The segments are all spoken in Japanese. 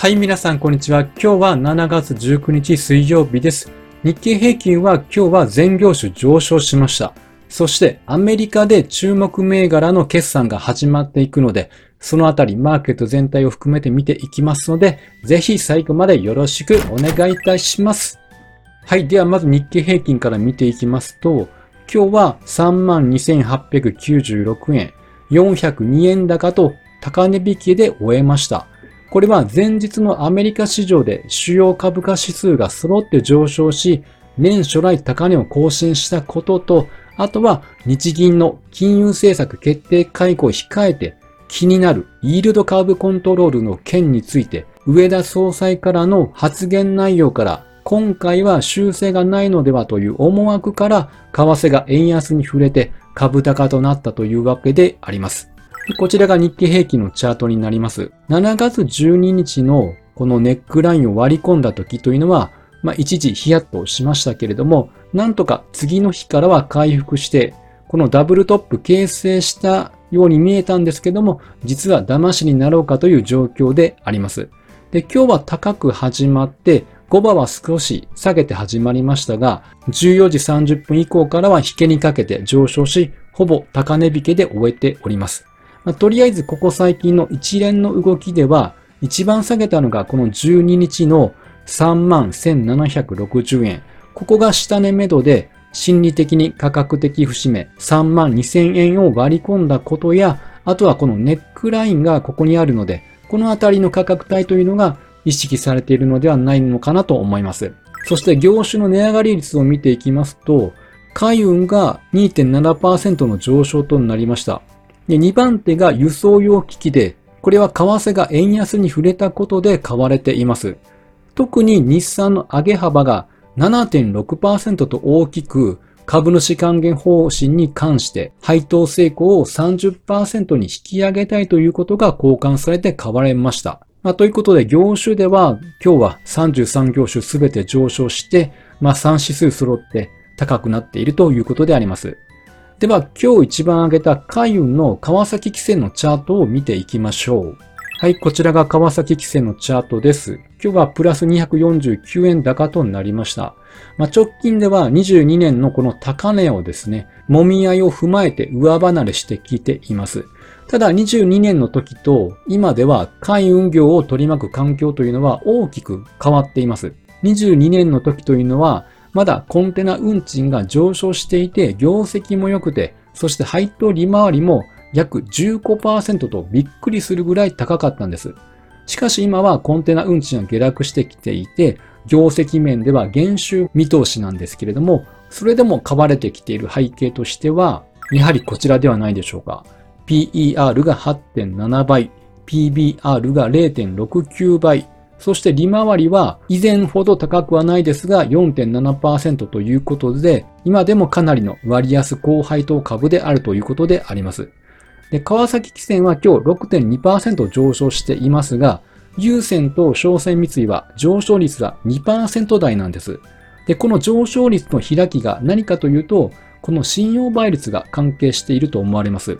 はい、皆さん、こんにちは。今日は7月19日水曜日です。日経平均は今日は全業種上昇しました。そして、アメリカで注目銘柄の決算が始まっていくので、そのあたりマーケット全体を含めて見ていきますので、ぜひ最後までよろしくお願いいたします。はい。では、まず日経平均から見ていきますと、今日は32,896円、402円高と高値引きで終えました。これは前日のアメリカ市場で主要株価指数が揃って上昇し、年初来高値を更新したことと、あとは日銀の金融政策決定会合を控えて気になるイールドカーブコントロールの件について、上田総裁からの発言内容から今回は修正がないのではという思惑から、為替が円安に触れて株高となったというわけであります。こちらが日経平均のチャートになります。7月12日のこのネックラインを割り込んだ時というのは、まあ一時ヒヤッとしましたけれども、なんとか次の日からは回復して、このダブルトップ形成したように見えたんですけども、実は騙しになろうかという状況であります。で、今日は高く始まって、5番は少し下げて始まりましたが、14時30分以降からは引けにかけて上昇し、ほぼ高値引けで終えております。まあ、とりあえずここ最近の一連の動きでは、一番下げたのがこの12日の31,760円。ここが下値目処で、心理的に価格的節目3万2000円を割り込んだことや、あとはこのネックラインがここにあるので、このあたりの価格帯というのが意識されているのではないのかなと思います。そして業種の値上がり率を見ていきますと、海運が2.7%の上昇となりました。で、2番手が輸送用機器で、これは為替が円安に触れたことで買われています。特に日産の上げ幅が7.6%と大きく、株主還元方針に関して配当成功を30%に引き上げたいということが交換されて買われました。まあ、ということで業種では今日は33業種すべて上昇して、まあ、3指数揃って高くなっているということであります。では今日一番上げた海運の川崎汽船のチャートを見ていきましょう。はい、こちらが川崎汽船のチャートです。今日はプラス249円高となりました。まあ、直近では22年のこの高値をですね、揉み合いを踏まえて上離れしてきています。ただ22年の時と今では海運業を取り巻く環境というのは大きく変わっています。22年の時というのはまだコンテナ運賃が上昇していて業績も良くて、そして配当利回りも約15%とびっくりするぐらい高かったんです。しかし今はコンテナ運賃が下落してきていて、業績面では減収見通しなんですけれども、それでも買われてきている背景としては、やはりこちらではないでしょうか。PER が8.7倍、PBR が0.69倍、そして利回りは以前ほど高くはないですが4.7%ということで、今でもかなりの割安高配当株であるということであります。で、川崎汽船は今日6.2%上昇していますが、優先と商船三井は上昇率が2%台なんです。で、この上昇率の開きが何かというと、この信用倍率が関係していると思われます。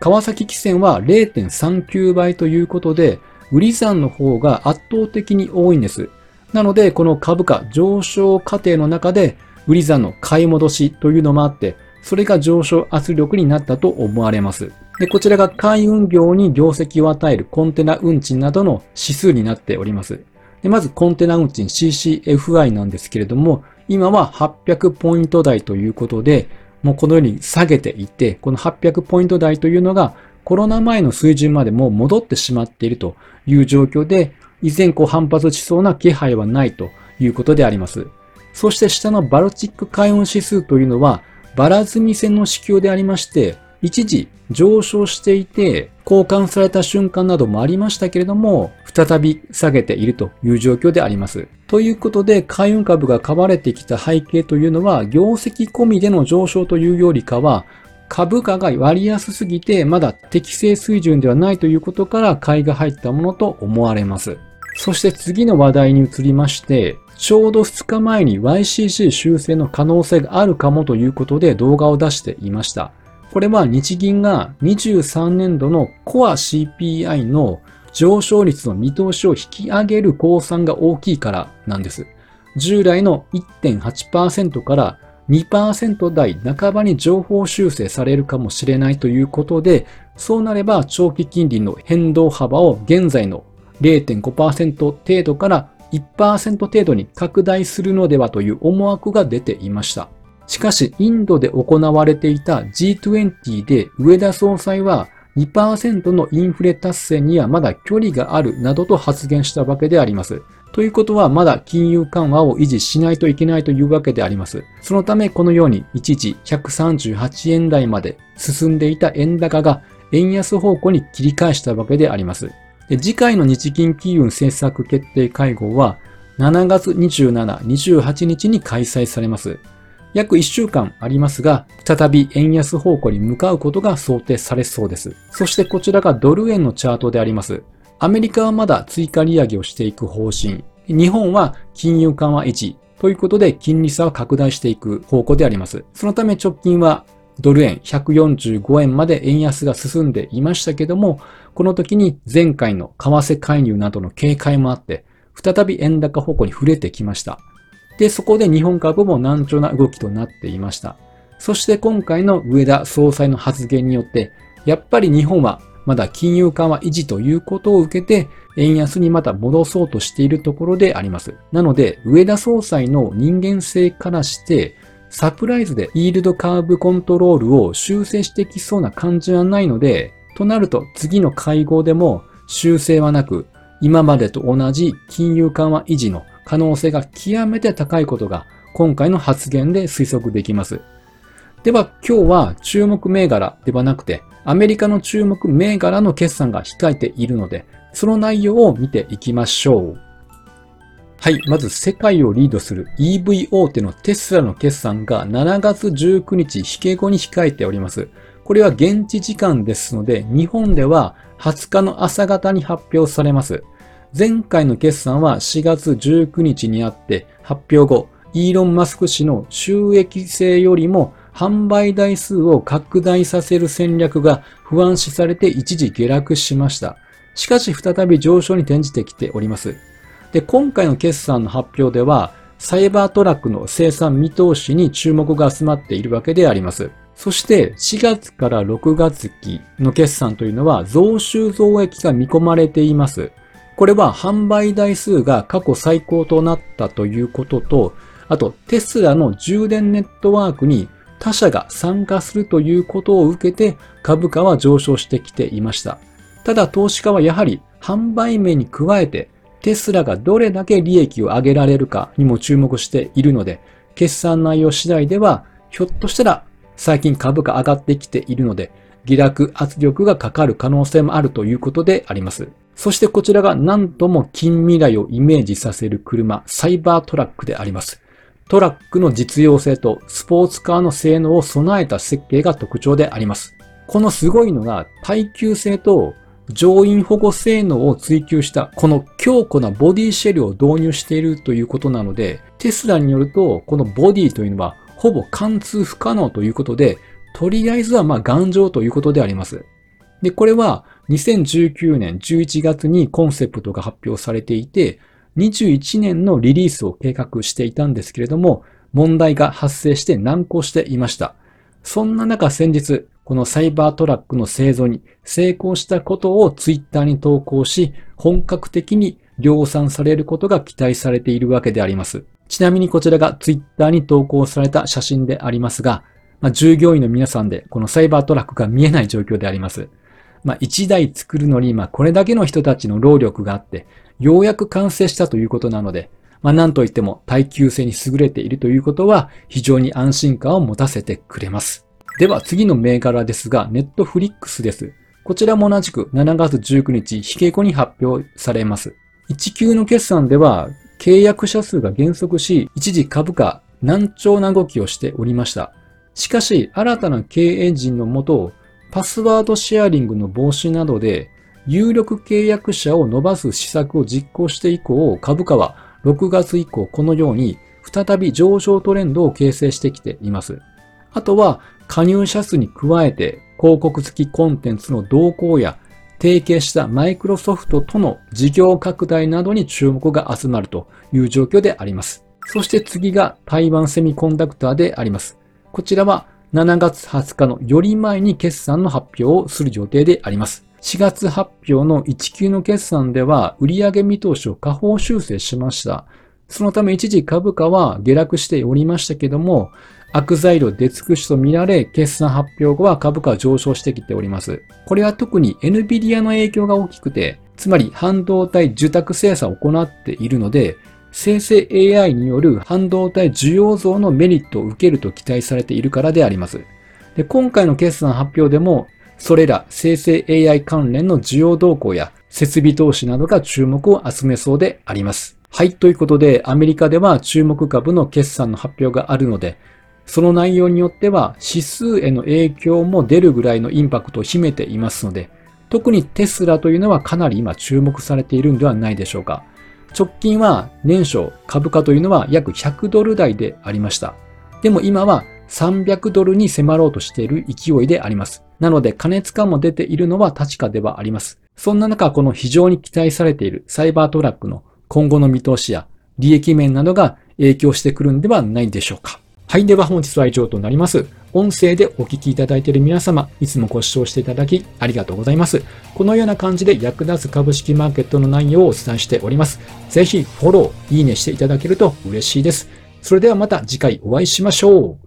川崎汽船は0.39倍ということで、売り算の方が圧倒的に多いんです。なので、この株価上昇過程の中で、売り算の買い戻しというのもあって、それが上昇圧力になったと思われます。で、こちらが海運業に業績を与えるコンテナ運賃などの指数になっております。で、まずコンテナ運賃 CCFI なんですけれども、今は800ポイント台ということで、もうこのように下げていて、この800ポイント台というのがコロナ前の水準までも戻ってしまっているという状況で、以前こう反発しそうな気配はないということであります。そして下のバルチック海運指数というのは、バラ積み線の指標でありまして、一時上昇していて、交換された瞬間などもありましたけれども、再び下げているという状況であります。ということで、海運株が買われてきた背景というのは、業績込みでの上昇というよりかは、株価が割安すぎて、まだ適正水準ではないということから買いが入ったものと思われます。そして次の話題に移りまして、ちょうど2日前に YCC 修正の可能性があるかもということで動画を出していました。これは日銀が23年度のコア CPI の上昇率の見通しを引き上げる公算が大きいからなんです。従来の1.8%から2%台半ばに情報修正されるかもしれないということで、そうなれば長期金利の変動幅を現在の0.5%程度から1%程度に拡大するのではという思惑が出ていました。しかし、インドで行われていた G20 で上田総裁は2%のインフレ達成にはまだ距離があるなどと発言したわけであります。ということはまだ金融緩和を維持しないといけないというわけであります。そのためこのように一時138円台まで進んでいた円高が円安方向に切り返したわけであります。で次回の日銀金融政策決定会合は7月27、28日に開催されます。約1週間ありますが、再び円安方向に向かうことが想定されそうです。そしてこちらがドル円のチャートであります。アメリカはまだ追加利上げをしていく方針。日本は金融緩和維持ということで金利差を拡大していく方向であります。そのため直近はドル円145円まで円安が進んでいましたけども、この時に前回の為替介入などの警戒もあって、再び円高方向に触れてきました。で、そこで日本株も難聴な動きとなっていました。そして今回の上田総裁の発言によって、やっぱり日本はまだ金融緩和維持ということを受けて、円安にまた戻そうとしているところであります。なので、上田総裁の人間性からして、サプライズでイールドカーブコントロールを修正してきそうな感じはないので、となると次の会合でも修正はなく、今までと同じ金融緩和維持の可能性が極めて高いことが今回の発言で推測できます。では今日は注目銘柄ではなくてアメリカの注目銘柄の決算が控えているので、その内容を見ていきましょう。はい。まず世界をリードする EV 大手のテスラの決算が7月19日引け後に控えております。これは現地時間ですので、日本では20日の朝方に発表されます。前回の決算は4月19日にあって発表後、イーロン・マスク氏の収益性よりも販売台数を拡大させる戦略が不安視されて一時下落しました。しかし再び上昇に転じてきております。で、今回の決算の発表では、サイバートラックの生産見通しに注目が集まっているわけであります。そして4月から6月期の決算というのは増収増益が見込まれています。これは販売台数が過去最高となったということと、あとテスラの充電ネットワークに他社が参加するということを受けて株価は上昇してきていました。ただ投資家はやはり販売面に加えてテスラがどれだけ利益を上げられるかにも注目しているので、決算内容次第ではひょっとしたら最近株価上がってきているので、下落圧力がかかる可能性もあるということであります。そしてこちらが何とも近未来をイメージさせる車、サイバートラックであります。トラックの実用性とスポーツカーの性能を備えた設計が特徴であります。このすごいのが耐久性と乗員保護性能を追求したこの強固なボディシェルを導入しているということなので、テスラによるとこのボディというのはほぼ貫通不可能ということで、とりあえずはまあ頑丈ということであります。で、これは2019年11月にコンセプトが発表されていて、21年のリリースを計画していたんですけれども、問題が発生して難航していました。そんな中先日、このサイバートラックの製造に成功したことをツイッターに投稿し、本格的に量産されることが期待されているわけであります。ちなみにこちらがツイッターに投稿された写真でありますが、まあ、従業員の皆さんでこのサイバートラックが見えない状況であります。まあ、1台作るのに、まあ、これだけの人たちの労力があって、ようやく完成したということなので、まあ、なんといっても耐久性に優れているということは非常に安心感を持たせてくれます。では次の銘柄ですが、ネットフリックスです。こちらも同じく7月19日、引け後に発表されます。1級の決算では、契約者数が減速し、一時株価難聴な動きをしておりました。しかし、新たな経営陣のもと、パスワードシェアリングの防止などで、有力契約者を伸ばす施策を実行して以降、株価は6月以降このように再び上昇トレンドを形成してきています。あとは加入者数に加えて広告付きコンテンツの動向や提携したマイクロソフトとの事業拡大などに注目が集まるという状況であります。そして次が台湾セミコンダクターであります。こちらは7月20日のより前に決算の発表をする予定であります。4月発表の1級の決算では売上見通しを下方修正しました。そのため一時株価は下落しておりましたけども、悪材料出尽くしと見られ、決算発表後は株価は上昇してきております。これは特に NVIDIA の影響が大きくて、つまり半導体受託生産を行っているので、生成 AI による半導体需要増のメリットを受けると期待されているからであります。で今回の決算発表でも、それら生成 AI 関連の需要動向や設備投資などが注目を集めそうであります。はい。ということで、アメリカでは注目株の決算の発表があるので、その内容によっては指数への影響も出るぐらいのインパクトを秘めていますので、特にテスラというのはかなり今注目されているんではないでしょうか。直近は年初株価というのは約100ドル台でありました。でも今は300ドルに迫ろうとしている勢いであります。なので加熱感も出ているのは確かではあります。そんな中、この非常に期待されているサイバートラックの今後の見通しや利益面などが影響してくるんではないでしょうか。はい。では本日は以上となります。音声でお聞きいただいている皆様、いつもご視聴していただきありがとうございます。このような感じで役立つ株式マーケットの内容をお伝えしております。ぜひフォロー、いいねしていただけると嬉しいです。それではまた次回お会いしましょう。